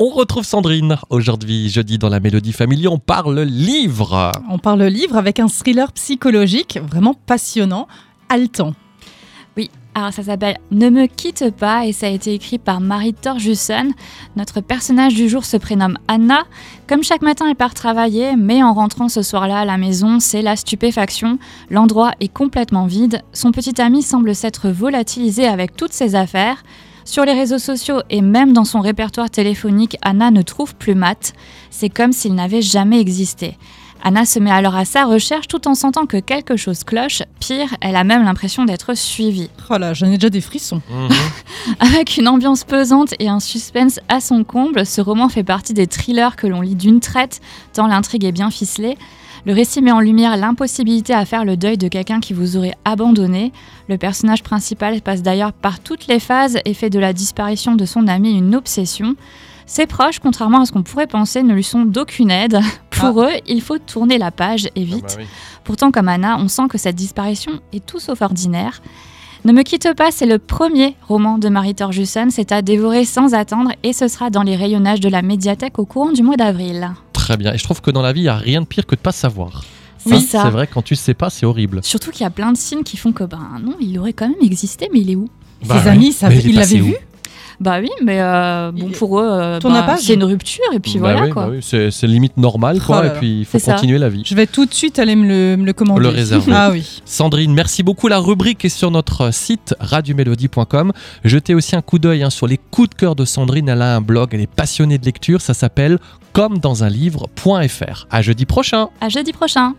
On retrouve Sandrine aujourd'hui, jeudi dans la Mélodie Family. On parle livre. On parle livre avec un thriller psychologique vraiment passionnant, haletant. Oui, alors ça s'appelle Ne me quitte pas et ça a été écrit par Marie Torjussen. Notre personnage du jour se prénomme Anna. Comme chaque matin, elle part travailler, mais en rentrant ce soir-là à la maison, c'est la stupéfaction. L'endroit est complètement vide. Son petit ami semble s'être volatilisé avec toutes ses affaires. Sur les réseaux sociaux et même dans son répertoire téléphonique, Anna ne trouve plus Matt. C'est comme s'il n'avait jamais existé. Anna se met alors à sa recherche tout en sentant que quelque chose cloche. Pire, elle a même l'impression d'être suivie. Oh là, j'en ai déjà des frissons. Avec une ambiance pesante et un suspense à son comble, ce roman fait partie des thrillers que l'on lit d'une traite, tant l'intrigue est bien ficelée. Le récit met en lumière l'impossibilité à faire le deuil de quelqu'un qui vous aurait abandonné. Le personnage principal passe d'ailleurs par toutes les phases et fait de la disparition de son ami une obsession. Ses proches, contrairement à ce qu'on pourrait penser, ne lui sont d'aucune aide. Pour eux, il faut tourner la page et vite. Pourtant, comme Anna, on sent que cette disparition est tout sauf ordinaire. Ne me quitte pas, c'est le premier roman de Marie Torjussen. C'est à dévorer sans attendre et ce sera dans les rayonnages de la médiathèque au courant du mois d'avril. Très bien. Et je trouve que dans la vie, il n'y a rien de pire que de pas savoir. C'est ça. C'est vrai, quand tu sais pas, c'est horrible. Surtout qu'il y a plein de signes qui font que, ben non, il aurait quand même existé, mais il est où? Bah Ses ouais. amis, ça, Mais il où vu? Bah oui, mais euh, bon, pour eux, euh, bah, c'est une rupture et puis Bah voilà oui, quoi. bah oui, c'est limite normal, quoi. Oh et puis, il faut ça. continuer la vie. Je vais tout de suite aller me le, me le commander. Le réserver. Ah oui. Sandrine, merci beaucoup. La rubrique est sur notre site radiomélodie.com. Jetez aussi un coup d'œil hein, sur les coups de cœur de Sandrine. Elle a un blog, elle est passionnée de lecture. Ça s'appelle comme dans un livre.fr. À jeudi prochain. À jeudi prochain.